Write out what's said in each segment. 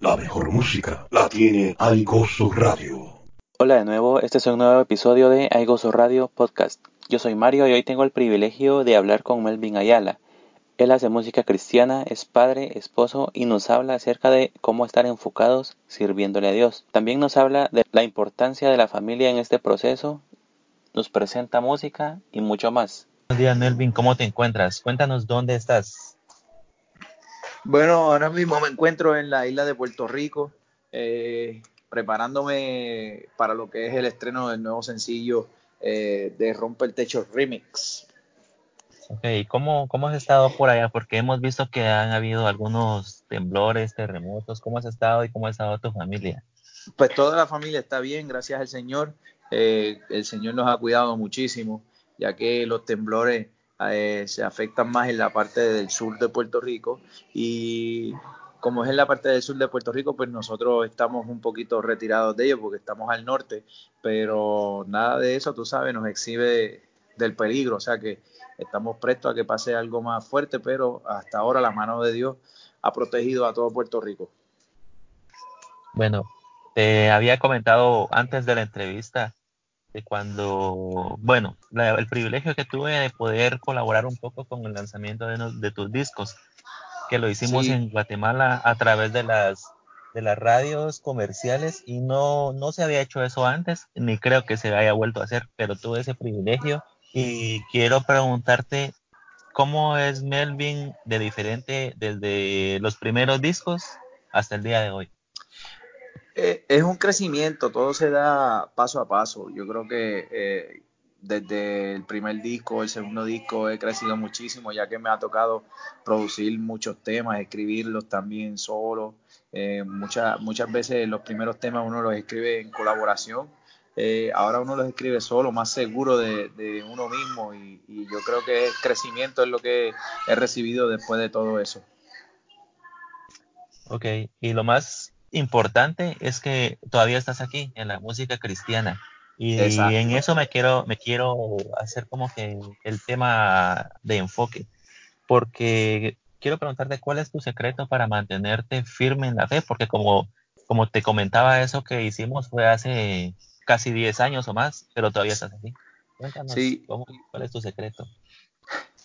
La mejor música la tiene Aigoso Radio. Hola de nuevo, este es un nuevo episodio de Aigoso Radio Podcast. Yo soy Mario y hoy tengo el privilegio de hablar con Melvin Ayala. Él hace música cristiana, es padre, esposo y nos habla acerca de cómo estar enfocados sirviéndole a Dios. También nos habla de la importancia de la familia en este proceso, nos presenta música y mucho más. Buenos días Melvin, ¿cómo te encuentras? Cuéntanos dónde estás. Bueno, ahora mismo me encuentro en la isla de Puerto Rico, eh, preparándome para lo que es el estreno del nuevo sencillo eh, de Rompe el Techo Remix. Ok, ¿cómo, ¿cómo has estado por allá? Porque hemos visto que han habido algunos temblores, terremotos. ¿Cómo has estado y cómo ha estado tu familia? Pues toda la familia está bien, gracias al Señor. Eh, el Señor nos ha cuidado muchísimo, ya que los temblores eh, se afectan más en la parte del sur de Puerto Rico y como es en la parte del sur de Puerto Rico, pues nosotros estamos un poquito retirados de ellos porque estamos al norte, pero nada de eso, tú sabes, nos exhibe del peligro, o sea que estamos prestos a que pase algo más fuerte, pero hasta ahora la mano de Dios ha protegido a todo Puerto Rico. Bueno, te había comentado antes de la entrevista de cuando, bueno, el privilegio que tuve de poder colaborar un poco con el lanzamiento de, tus discos, que lo hicimos en Guatemala a través de las de las radios comerciales y no, no se había hecho eso antes, ni creo que se haya vuelto a hacer, pero tuve ese privilegio y quiero preguntarte cómo es Melvin de diferente desde los primeros discos hasta el día de hoy. Eh, es un crecimiento, todo se da paso a paso. Yo creo que eh, desde el primer disco, el segundo disco, he crecido muchísimo, ya que me ha tocado producir muchos temas, escribirlos también solo. Eh, muchas, muchas veces los primeros temas uno los escribe en colaboración. ahora uno los escribe solo, más seguro de, uno mismo y, y, yo creo que el crecimiento es lo que he recibido después de todo eso. Ok, y lo más importante es que todavía estás aquí en la música cristiana. Y en eso me quiero, me quiero hacer como que el tema de enfoque. Porque quiero preguntarte cuál es tu secreto para mantenerte firme en la fe, porque como, como te comentaba, eso que hicimos fue hace casi 10 años o más, pero todavía estás aquí. Cuéntanos, ¿cuál es tu secreto?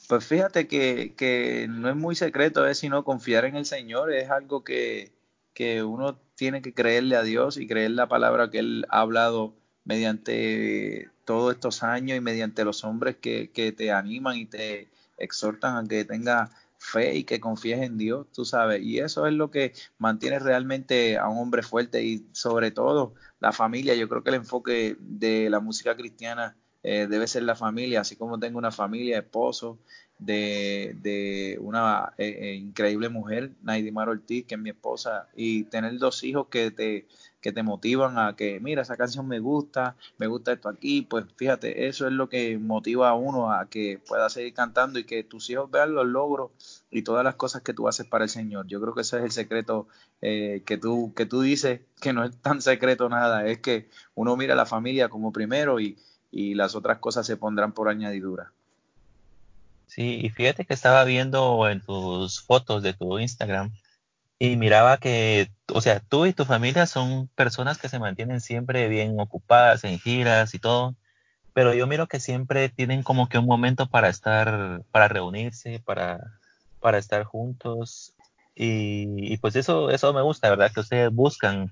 Pues fíjate que, que no es muy secreto, es sino confiar en el Señor, es algo que, que uno tiene que creerle a Dios y creer la palabra que Él ha hablado mediante todos estos años y mediante los hombres que, que te animan y te exhortan a que tengas fe y que confíes en Dios, tú sabes. Y eso es lo que mantiene realmente a un hombre fuerte y sobre todo la familia. Yo creo que el enfoque de la música cristiana eh, debe ser la familia, así como tengo una familia, esposo, de, de una eh, eh, increíble mujer, Naidimar Ortiz, que es mi esposa, y tener dos hijos que te, que te motivan a que, mira, esa canción me gusta, me gusta esto aquí, pues fíjate, eso es lo que motiva a uno a que pueda seguir cantando y que tus hijos vean los logros y todas las cosas que tú haces para el Señor. Yo creo que ese es el secreto eh, que, tú, que tú dices, que no es tan secreto nada, es que uno mira a la familia como primero y, y las otras cosas se pondrán por añadidura. Sí, y fíjate que estaba viendo en tus fotos de tu Instagram y miraba que, o sea, tú y tu familia son personas que se mantienen siempre bien ocupadas en giras y todo, pero yo miro que siempre tienen como que un momento para estar, para reunirse, para, para estar juntos y, pues eso, eso me gusta, ¿verdad? Que ustedes buscan,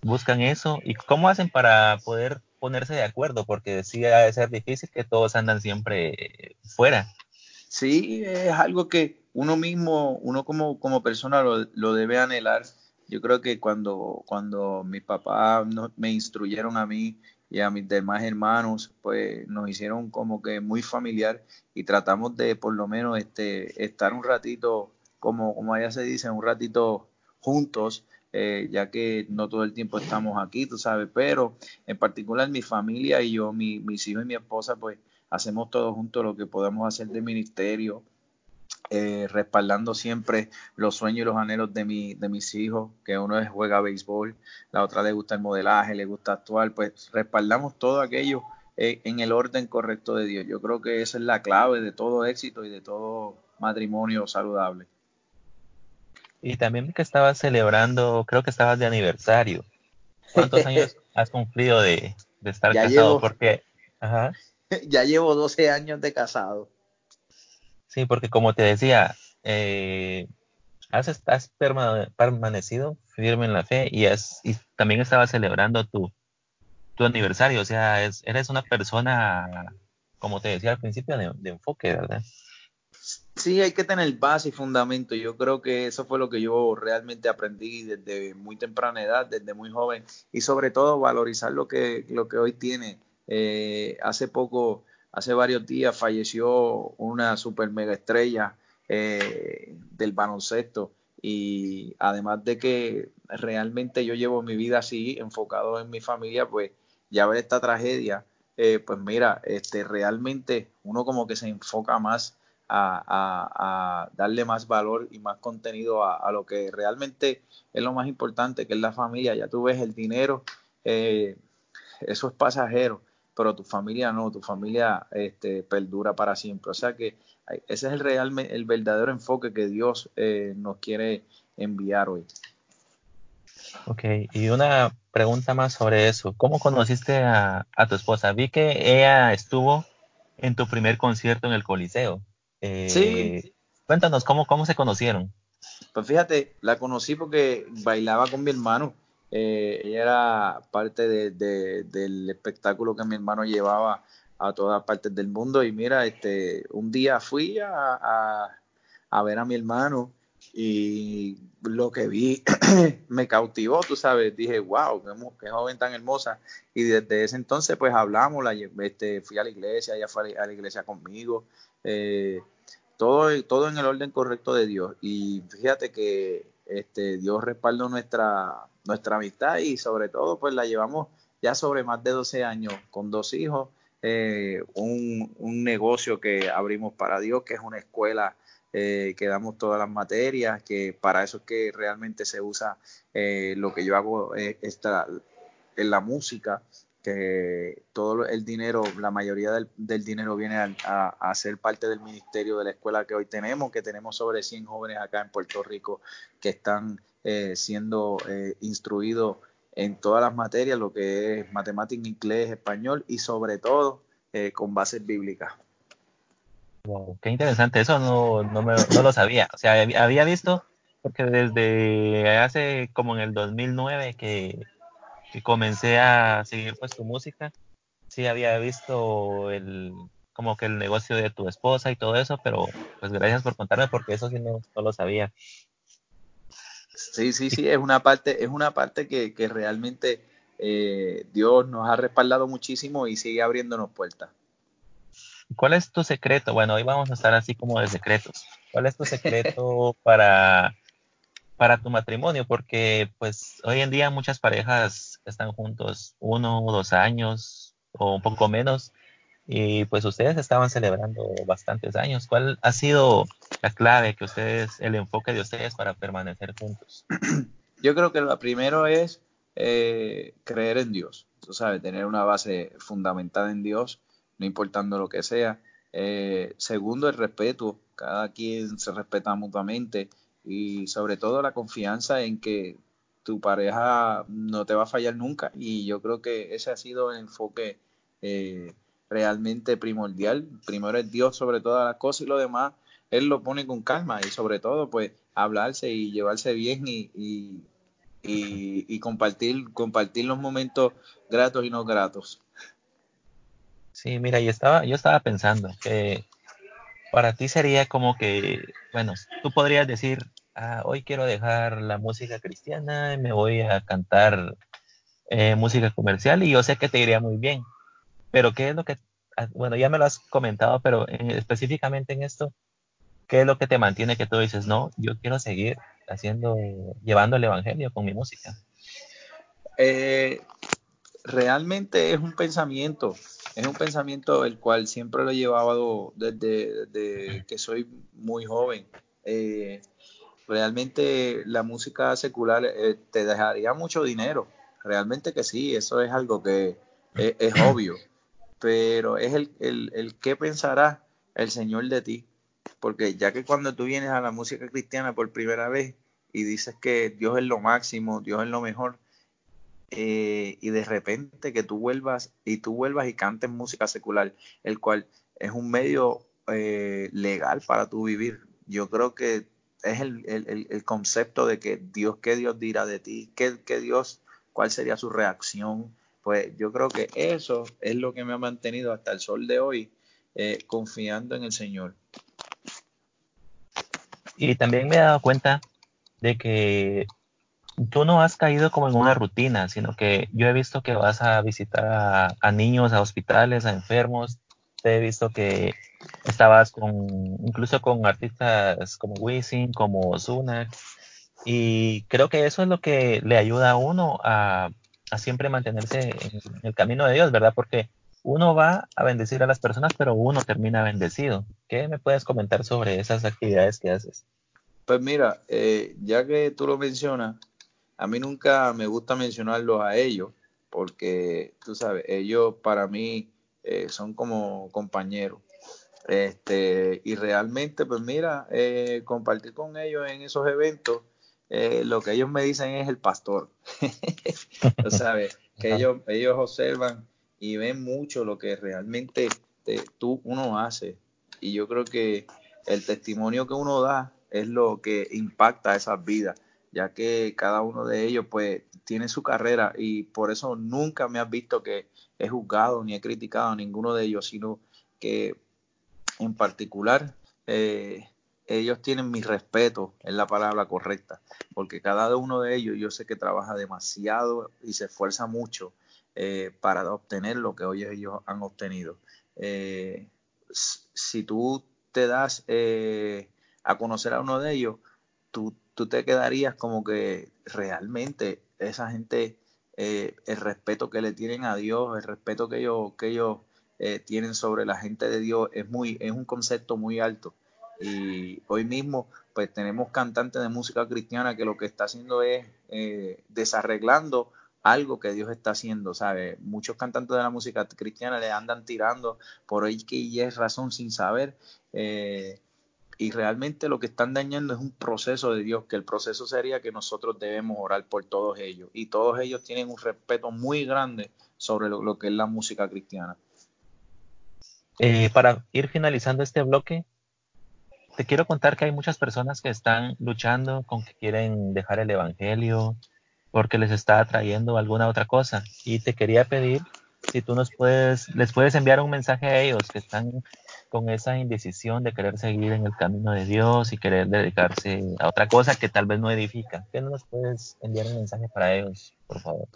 buscan eso y cómo hacen para poder ponerse de acuerdo, porque sí ha de ser difícil que todos andan siempre fuera. Sí, es algo que uno mismo, uno como, como persona lo, lo debe anhelar. Yo creo que cuando, cuando mis papás me instruyeron a mí y a mis demás hermanos, pues nos hicieron como que muy familiar y tratamos de por lo menos este, estar un ratito, como, como allá se dice, un ratito juntos, eh, ya que no todo el tiempo estamos aquí, tú sabes, pero en particular mi familia y yo, mi, mis hijos y mi esposa, pues hacemos todos juntos lo que podemos hacer de ministerio, eh, respaldando siempre los sueños y los anhelos de, mi, de mis hijos, que uno es juega béisbol, la otra le gusta el modelaje, le gusta actuar, pues respaldamos todo aquello eh, en el orden correcto de Dios. Yo creo que esa es la clave de todo éxito y de todo matrimonio saludable. Y también que estabas celebrando, creo que estabas de aniversario. ¿Cuántos años has cumplido de, estar casado? porque, ajá. Ya llevo 12 años de casado. Sí, porque como te decía, eh, has, has permanecido firme en la fe y, has, y también estabas celebrando tu, tu aniversario. O sea, es, eres una persona, como te decía al principio, de, de enfoque, ¿verdad? Sí, hay que tener base y fundamento. Yo creo que eso fue lo que yo realmente aprendí desde muy temprana edad, desde muy joven, y sobre todo valorizar lo que, lo que hoy tiene. Eh, hace poco, hace varios días, falleció una super mega estrella eh, del baloncesto. Y además de que realmente yo llevo mi vida así, enfocado en mi familia, pues ya ver esta tragedia, eh, pues mira, este, realmente uno como que se enfoca más a, darle más valor y más contenido a, lo que realmente es lo más importante, que es la familia. Ya tú ves el dinero, eh, eso es pasajero, pero tu familia no, tu familia este, perdura para siempre. O sea que ese es el, real, el verdadero enfoque que Dios eh, nos quiere enviar hoy. Ok, y una pregunta más sobre eso. ¿Cómo conociste a, a tu esposa? Vi que ella estuvo en tu primer concierto en el Coliseo sí. Eh, cuéntanos, ¿cómo, ¿cómo se conocieron? Pues fíjate, la conocí porque bailaba con mi hermano. Eh, ella era parte del espectáculo que mi hermano llevaba a todas partes del mundo. Y mira, este, un día fui a, a, ver a mi hermano y lo que vi me cautivó, tú sabes, dije, wow, qué, joven tan hermosa. Y desde ese entonces pues hablamos, la, este, fui a la iglesia, ella fue a la iglesia conmigo, eh, todo, todo en el orden correcto de Dios. Y fíjate que este, Dios respaldó nuestra, nuestra amistad y sobre todo pues la llevamos ya sobre más de 12 años con dos hijos, eh, un, un, negocio que abrimos para Dios, que es una escuela eh, que damos todas las materias, que para eso es que realmente se usa lo que yo hago esta, en la música que todo el dinero, la mayoría del, dinero viene a, ser parte del ministerio de la escuela que hoy tenemos, que tenemos sobre 100 jóvenes acá en Puerto Rico que están eh, siendo eh, instruidos en todas las materias, lo que es matemática, inglés, español y sobre todo eh, con bases bíblicas. Qué interesante, eso no, no, me, no lo sabía. O sea, había visto, porque desde hace como en el 2009 que y comencé a seguir pues tu música, sí había visto el como que el negocio de tu esposa y todo eso, pero pues gracias por contarme porque eso sí no, lo sabía. Sí, sí, sí, es una parte, es una parte que, que realmente eh, Dios nos ha respaldado muchísimo y sigue abriéndonos puertas. ¿Cuál es tu secreto? Bueno, hoy vamos a estar así como de secretos. ¿Cuál es tu secreto para, para tu matrimonio? Porque pues hoy en día muchas parejas están juntos uno o dos años o un poco menos y pues ustedes estaban celebrando bastantes años. ¿Cuál ha sido la clave que ustedes, el enfoque de ustedes para permanecer juntos? Yo creo que lo primero es eh, creer en Dios, tú sabes, tener una base fundamentada en Dios, no importando lo que sea. Eh, segundo, el respeto, cada quien se respeta mutuamente y sobre todo la confianza en que tu pareja no te va a fallar nunca y yo creo que ese ha sido el enfoque eh, realmente primordial. Primero es Dios sobre todas las cosas y lo demás Él lo pone con calma y sobre todo pues hablarse y llevarse bien y, y, y, compartir, compartir los momentos gratos y no gratos. Sí, mira, yo estaba, yo estaba pensando que para ti sería como que, bueno, tú podrías decir, Ah, hoy quiero dejar la música cristiana y me voy a cantar eh, música comercial y yo sé que te iría muy bien. Pero ¿qué es lo que, ah, bueno, ya me lo has comentado, pero específicamente en esto, ¿qué es lo que te mantiene que tú dices, no, yo quiero seguir haciendo, llevando el Evangelio con mi música? Eh, realmente es un pensamiento, es un pensamiento el cual siempre lo he llevado desde, desde que soy muy joven. Eh, realmente la música secular eh, te dejaría mucho dinero. Realmente que sí, eso es algo que es, obvio. Pero es el, el, el qué pensará el Señor de ti. Porque ya que cuando tú vienes a la música cristiana por primera vez, y dices que Dios es lo máximo, Dios es lo mejor, eh, y de repente que tú vuelvas y tú vuelvas y cantes música secular, el cual es un medio eh, legal para tu vivir. Yo creo que es el, el, el, concepto de que Dios, ¿qué Dios dirá de ti? ¿Qué, ¿Qué, Dios, cuál sería su reacción? Pues yo creo que eso es lo que me ha mantenido hasta el sol de hoy eh, confiando en el Señor. Y también me he dado cuenta de que tú no has caído como en una rutina, sino que yo he visto que vas a visitar a, niños, a hospitales, a enfermos. Te he visto que estabas con, incluso con artistas como Wisin, como Ozuna. Y creo que eso es lo que le ayuda a uno a, a siempre mantenerse en el camino de Dios, ¿verdad? Porque uno va a bendecir a las personas, pero uno termina bendecido. ¿Qué me puedes comentar sobre esas actividades que haces? Pues mira, eh, ya que tú lo mencionas, a mí nunca me gusta mencionarlos a ellos, porque tú sabes, ellos para mí eh, son como compañeros. Este, y realmente, pues mira, eh, compartir con ellos en esos eventos, lo que ellos me dicen es el pastor. tú sabes, que ellos, ellos observan y ven mucho lo que realmente tú uno hace. Y yo creo que el testimonio que uno da es lo que impacta a esas vidas, ya que cada uno de ellos pues tiene su carrera y por eso nunca me has visto que he juzgado ni he criticado a ninguno de ellos, sino que en particular eh, ellos tienen mi respeto, es la palabra correcta, porque cada uno de ellos yo sé que trabaja demasiado y se esfuerza mucho eh, para obtener lo que hoy ellos han obtenido. Eh, si tú te das a conocer a uno de ellos, tú, tú, te quedarías como que realmente esa gente, el respeto que le tienen a Dios, el respeto que ellos, que ellos tienen sobre la gente de Dios es, muy, es un concepto muy alto. Y hoy mismo pues tenemos cantantes de música cristiana que lo que está haciendo es desarreglando algo que Dios está haciendo, ¿sabes? Muchos cantantes de la música cristiana le andan tirando por ahí que y es razón sin saber. Eh, y realmente lo que están dañando es un proceso de Dios, que el proceso sería que nosotros debemos orar por todos ellos. Y todos ellos tienen un respeto muy grande sobre lo, que es la música cristiana. Eh, para ir finalizando este bloque, te quiero contar que hay muchas personas que están luchando con que quieren dejar el Evangelio, porque les está atrayendo alguna otra cosa. Y te quería pedir si tú nos puedes, les puedes enviar un mensaje a ellos que están con esa indecisión de querer seguir en el camino de Dios y querer dedicarse a otra cosa que tal vez no edifica. ¿Qué nos puedes enviar un mensaje para ellos, por favor?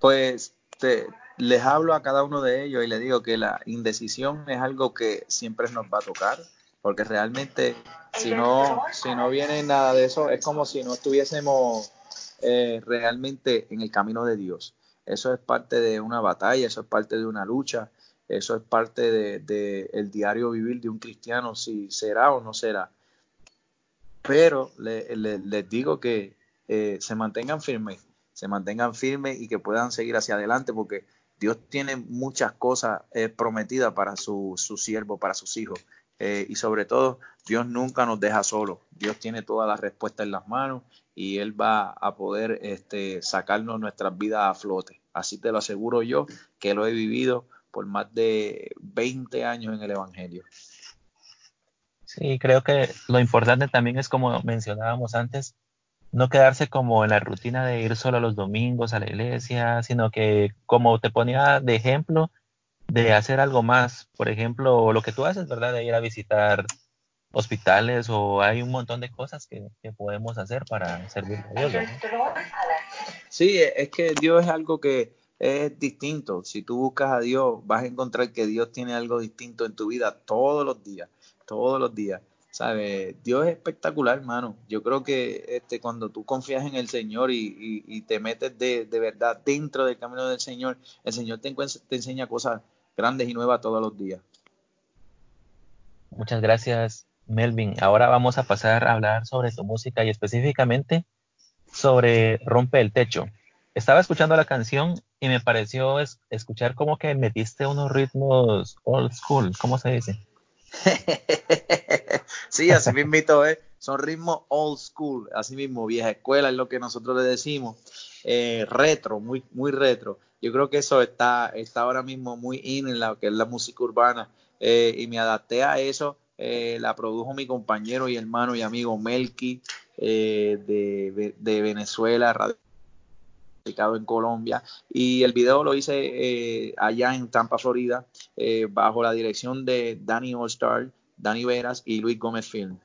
Pues te, les hablo a cada uno de ellos y les digo que la indecisión es algo que siempre nos va a tocar, porque realmente si no, si no viene nada de eso, es como si no estuviésemos eh, realmente en el camino de Dios. Eso es parte de una batalla, eso es parte de una lucha, eso es parte del de, el diario vivir de un cristiano, si será o no será. Pero les digo que eh, se mantengan firmes, se mantengan firmes y que puedan seguir hacia adelante porque Dios tiene muchas cosas eh, prometidas para su, siervo, para sus hijos. Eh, y sobre todo, Dios nunca nos deja solos. Dios tiene todas las respuestas en las manos y Él va a poder este, sacarnos nuestras vidas a flote. Así te lo aseguro yo, que lo he vivido por más de 20 años en el Evangelio. Sí, creo que lo importante también es, como mencionábamos antes, no quedarse como en la rutina de ir solo los domingos a la iglesia, sino que, como te ponía de ejemplo, de hacer algo más. Por ejemplo, lo que tú haces, ¿verdad? De ir a visitar hospitales o hay un montón de cosas que, podemos hacer para servir a Dios. Sí, es que Dios es algo que es distinto. Si tú buscas a Dios, vas a encontrar que Dios tiene algo distinto en tu vida todos los días, todos los días. ¿Sabes? Dios es espectacular, hermano. Yo creo que este, cuando tú confías en el Señor y, te metes de, de, verdad dentro del camino del Señor, el Señor te, te enseña cosas grandes y nuevas todos los días. Muchas gracias, Melvin. Ahora vamos a pasar a hablar sobre tu música y específicamente sobre Rompe el Techo. Estaba escuchando la canción y me pareció escuchar como que metiste unos ritmos old school, ¿cómo se dice? sí, así mismito es. son ritmos old school, así mismo, vieja escuela es lo que nosotros le decimos, eh, retro, muy, muy retro. Yo creo que eso está, está ahora mismo muy in en lo que es la música urbana eh, y me adapté a eso. Eh, la produjo mi compañero y hermano y amigo Melky de, de, Venezuela, radicado en Colombia. Y el video lo hice allá en Tampa, Florida, bajo la dirección de Danny Allstar, Danny Veras y Luis Gómez Film.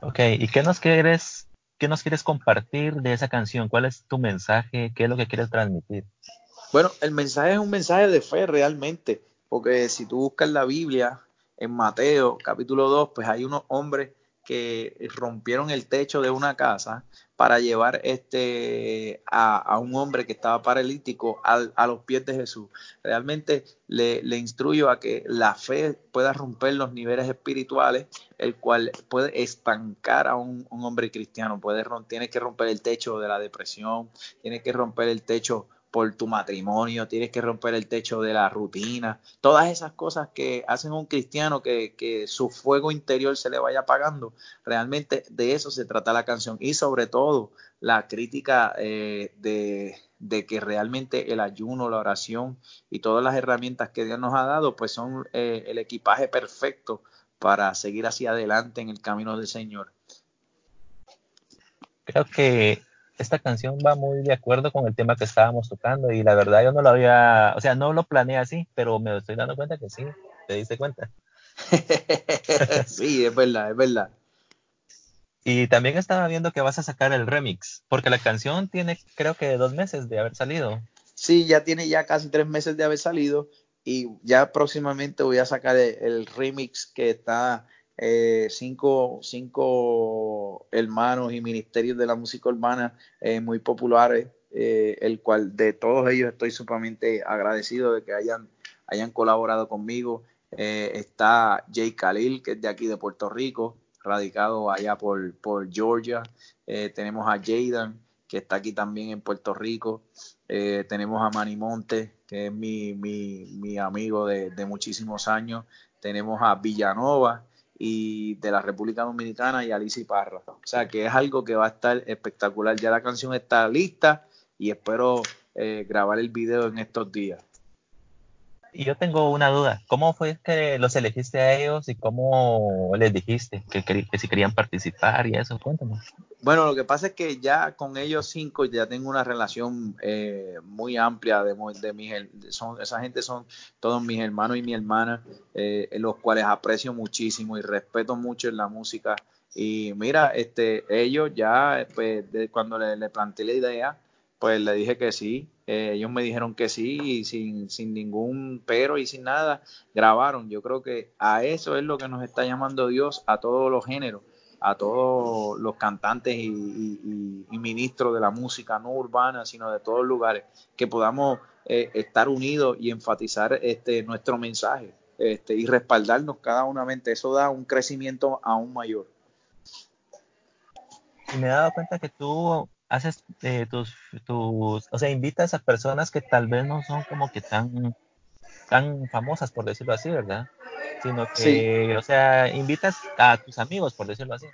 Ok, ¿y qué nos quieres, qué nos quieres compartir de esa canción? ¿Cuál es tu mensaje? ¿Qué es lo que quieres transmitir? Bueno, el mensaje es un mensaje de fe realmente, porque si tú buscas la Biblia en Mateo capítulo 2, pues hay unos hombres que rompieron el techo de una casa para llevar este a, un hombre que estaba paralítico a los pies de Jesús. Realmente le, le, instruyo a que la fe pueda romper los niveles espirituales, el cual puede estancar a un, hombre cristiano. Puede, tiene que romper el techo de la depresión, tiene que romper el techo por tu matrimonio, tienes que romper el techo de la rutina, todas esas cosas que hacen un cristiano que, que, su fuego interior se le vaya apagando, realmente de eso se trata la canción y sobre todo la crítica eh, de, de, que realmente el ayuno, la oración y todas las herramientas que Dios nos ha dado, pues son eh, el equipaje perfecto para seguir hacia adelante en el camino del Señor. Creo que esta canción va muy de acuerdo con el tema que estábamos tocando y la verdad yo no lo había, o sea, no lo planeé así, pero me estoy dando cuenta que sí, te diste cuenta. sí, es verdad, es verdad. Y también estaba viendo que vas a sacar el remix, porque la canción tiene creo que dos meses de haber salido. Sí, ya tiene ya casi tres meses de haber salido y ya próximamente voy a sacar el remix que está eh, cinco, cinco hermanos y ministerios de la música urbana eh, muy populares, eh, el cual de todos ellos estoy sumamente agradecido de que hayan, hayan colaborado conmigo. está Jay Khalil, que es de aquí de Puerto Rico, radicado allá por, por Georgia. tenemos a Jaden, que está aquí también en Puerto Rico. tenemos a Manny Monte, que es mi, mi, mi amigo de, de, muchísimos años. Tenemos a Villanova, y de la República Dominicana y Alicia Parra. O sea que es algo que va a estar espectacular. Ya la canción está lista y espero eh, grabar el video en estos días. Y yo tengo una duda. ¿Cómo fue que los elegiste a ellos y cómo les dijiste que, que, si querían participar y eso? Cuéntame. Bueno, lo que pasa es que ya con ellos cinco ya tengo una relación eh, muy amplia de, de mis, son, esa gente son todos mis hermanos y mi hermana, eh, los cuales aprecio muchísimo y respeto mucho en la música. Y mira, este, ellos ya, pues, cuando le, le planteé la idea, pues le dije que sí, eh, ellos me dijeron que sí, y sin, sin ningún pero y sin nada, grabaron. Yo creo que a eso es lo que nos está llamando Dios, a todos los géneros, a todos los cantantes y, ministros de la música, no urbana, sino de todos lugares, que podamos eh, estar unidos y enfatizar este, nuestro mensaje este, y respaldarnos cada una mente. Eso da un crecimiento aún mayor. Y me he dado cuenta que tú haces eh, tus, tus, o sea, invitas a personas que tal vez no son como que tan, tan famosas, por decirlo así, ¿verdad? Sino que, o sea, invitas a tus amigos, por decirlo así.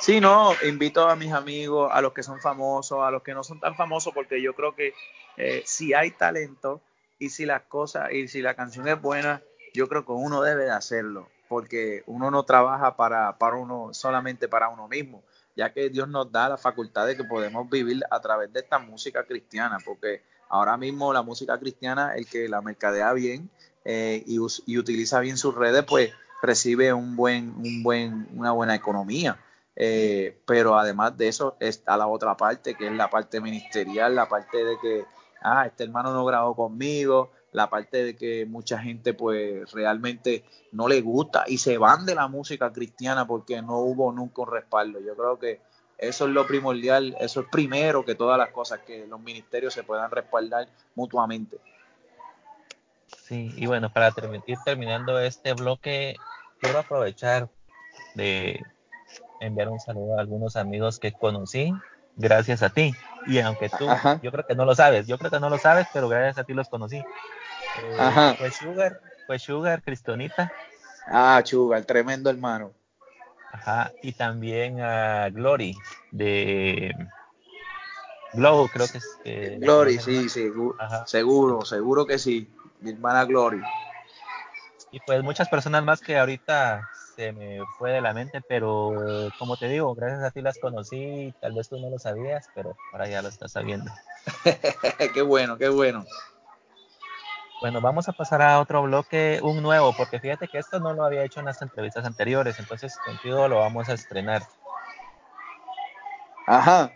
Sí, no, invito a mis amigos, a los que son famosos, a los que no son tan famosos, porque yo creo que eh, si hay talento y si las cosas, y si la canción es buena, yo creo que uno debe de hacerlo, porque uno no trabaja para, para uno, solamente para uno mismo ya que Dios nos da la facultad de que podemos vivir a través de esta música cristiana, porque ahora mismo la música cristiana, el que la mercadea bien eh, y, utiliza bien sus redes, pues recibe un buen, un buen, una buena economía. Eh, pero además de eso está la otra parte, que es la parte ministerial, la parte de que, ah, este hermano no grabó conmigo, la parte de que mucha gente pues realmente no le gusta y se van de la música cristiana porque no hubo nunca un respaldo. Yo creo que eso es lo primordial, eso es primero que todas las cosas, que los ministerios se puedan respaldar mutuamente. Sí, y bueno, para ir terminando este bloque, quiero aprovechar de enviar un saludo a algunos amigos que conocí gracias a ti. Y aunque tú, yo creo que no lo sabes, yo creo que no lo sabes, pero gracias a ti los conocí. Pues Sugar, pues Sugar, Cristonita. Ah, Sugar, tremendo hermano. Ajá, y también a Glory de Glow, creo que es. Eh, Glory, sí, sí, seguro, seguro que sí. Mi hermana Glory. Y pues muchas personas más que ahorita se me fue de la mente, pero como te digo, gracias a ti las conocí, tal vez tú no lo sabías, pero ahora ya lo estás sabiendo. qué bueno, qué bueno. Bueno, vamos a pasar a otro bloque, un nuevo, porque fíjate que esto no lo había hecho en las entrevistas anteriores, entonces contigo lo vamos a estrenar. Ajá.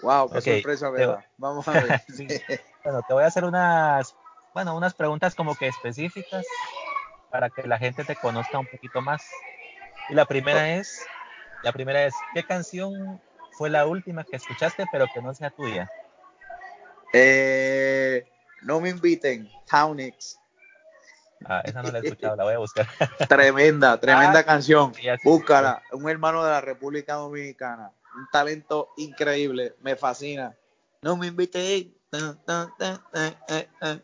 Wow, qué sorpresa me Vamos a ver. Bueno, te voy a hacer unas, bueno, unas preguntas como que específicas para que la gente te conozca un poquito más. Y la primera es, la primera es, ¿qué canción fue la última que escuchaste pero que no sea tuya? Eh, no me inviten, Townix. Ah, esa no la he escuchado, la voy a buscar. Tremenda, tremenda ah, canción. Búscala, un hermano de la República Dominicana, un talento increíble, me fascina. No me inviten,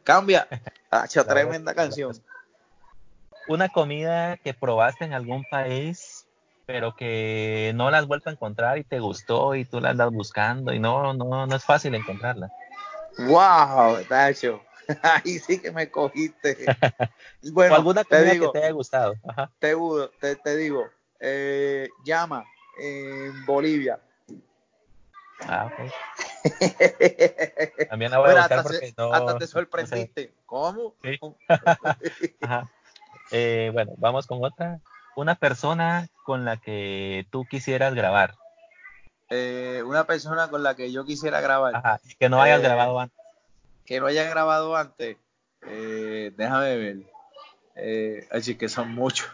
cambia. tremenda canción una comida que probaste en algún país, pero que no la has vuelto a encontrar y te gustó y tú la andas buscando y no, no, no es fácil encontrarla. Wow, Tacho. Ahí sí que me cogiste. Bueno, alguna comida que te haya gustado. Te, te, digo, eh, llama en Bolivia. Ah, ok. También la voy a buscar porque no, hasta te sorprendiste. ¿Cómo? Sí. Ajá. Eh, bueno, vamos con otra. Una persona con la que tú quisieras grabar. Eh, una persona con la que yo quisiera grabar. Ajá, que no hayas eh, grabado antes. Que no haya grabado antes. déjame ver. Eh, así que son muchos.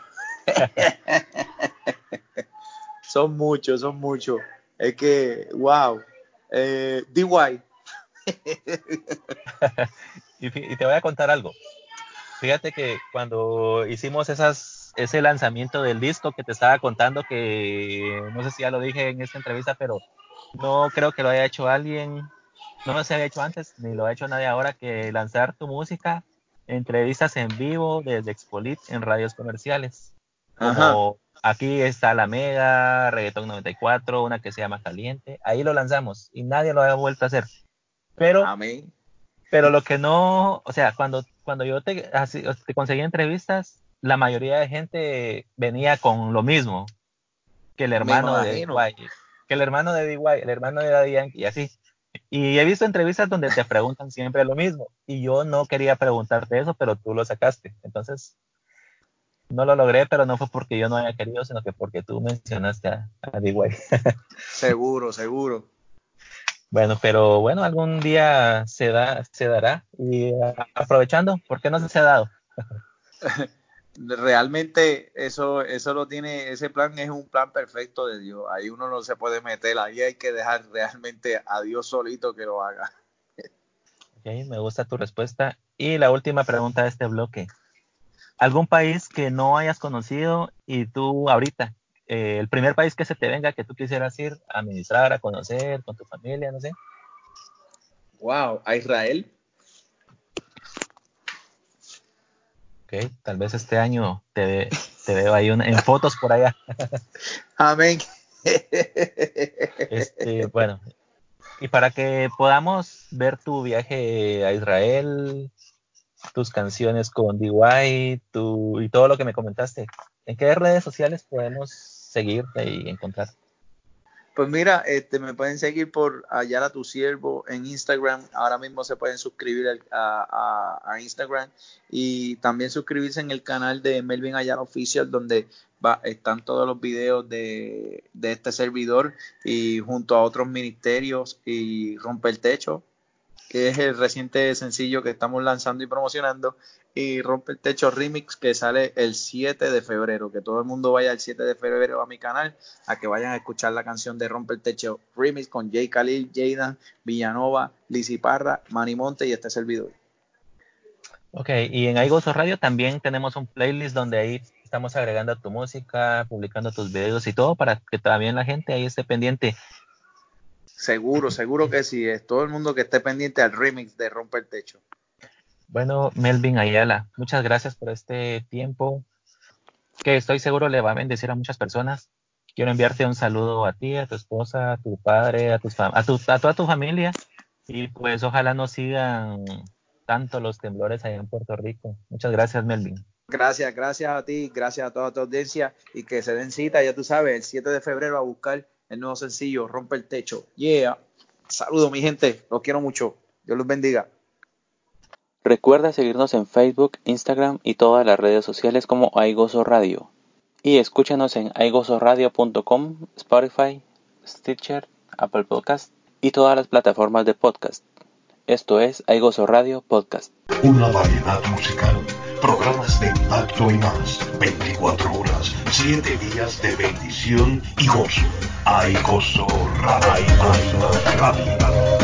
son muchos, son muchos. Es que, wow. Eh, DY. y te voy a contar algo. Fíjate que cuando hicimos esas, ese lanzamiento del disco que te estaba contando, que no sé si ya lo dije en esta entrevista, pero no creo que lo haya hecho alguien, no se había hecho antes, ni lo ha hecho nadie ahora, que lanzar tu música, entrevistas en vivo desde Expolit en radios comerciales. Como aquí está La Mega, Reggaeton 94, una que se llama Caliente, ahí lo lanzamos y nadie lo ha vuelto a hacer. Pero, pero lo que no, o sea, cuando cuando yo te, te conseguí entrevistas, la mayoría de gente venía con lo mismo que el hermano de DY, que el hermano de DY, el hermano de Daddy y así. Y he visto entrevistas donde te preguntan siempre lo mismo. Y yo no quería preguntarte eso, pero tú lo sacaste. Entonces, no lo logré, pero no fue porque yo no haya querido, sino que porque tú mencionaste a, a DY. seguro, seguro. Bueno, pero bueno, algún día se da, se dará. Y aprovechando, ¿por qué no se ha dado? Realmente eso, eso lo tiene, ese plan es un plan perfecto de Dios. Ahí uno no se puede meter, ahí hay que dejar realmente a Dios solito que lo haga. Ok, me gusta tu respuesta. Y la última pregunta de este bloque. ¿Algún país que no hayas conocido y tú ahorita eh, el primer país que se te venga que tú quisieras ir a administrar, a conocer con tu familia, no sé. Wow, a Israel. Ok, tal vez este año te, te veo ahí en fotos por allá. Amén. Este, bueno, y para que podamos ver tu viaje a Israel, tus canciones con DY, tu, y todo lo que me comentaste, ¿en qué redes sociales podemos seguirte y encontrar? Pues mira, este, me pueden seguir por Ayala Tu Siervo en Instagram. Ahora mismo se pueden suscribir a, Instagram y también suscribirse en el canal de Melvin Ayala Official, donde va, están todos los videos de, de este servidor y junto a otros ministerios y Rompe el Techo, que es el reciente sencillo que estamos lanzando y promocionando, y Rompe el Techo Remix que sale el 7 de febrero. Que todo el mundo vaya el 7 de febrero a mi canal a que vayan a escuchar la canción de Rompe el Techo Remix con Jay Khalil, Jaydan, Villanova, Lizzy Parra, Manny Monte y este servidor. Ok, y en iGozo Radio también tenemos un playlist donde ahí estamos agregando tu música, publicando tus videos y todo para que también la gente ahí esté pendiente Seguro, seguro que sí. Es todo el mundo que esté pendiente al remix de Romper el Techo. Bueno, Melvin Ayala, muchas gracias por este tiempo que estoy seguro le va a bendecir a muchas personas. quiero enviarte un saludo a ti, a tu esposa, a tu padre, a, tus a, a toda tu familia y pues ojalá no sigan tanto los temblores allá en Puerto Rico. Muchas gracias, Melvin. Gracias, gracias a ti, gracias a toda tu audiencia y que se den cita, ya tú sabes, el 7 de febrero a buscar el nuevo sencillo, Rompe el Techo. Yeah. Saludos, mi gente, los quiero mucho. Dios los bendiga. Recuerda seguirnos en Facebook, Instagram y todas las redes sociales como Aigoso Radio. Y escúchanos en aigosoradio.com, Spotify, Stitcher, Apple Podcast y todas las plataformas de podcast. Esto es Aigoso Radio Podcast. Una variedad musical, programas de impacto y más. 24 horas, 7 días de bendición y gozo. Aigoso Radio.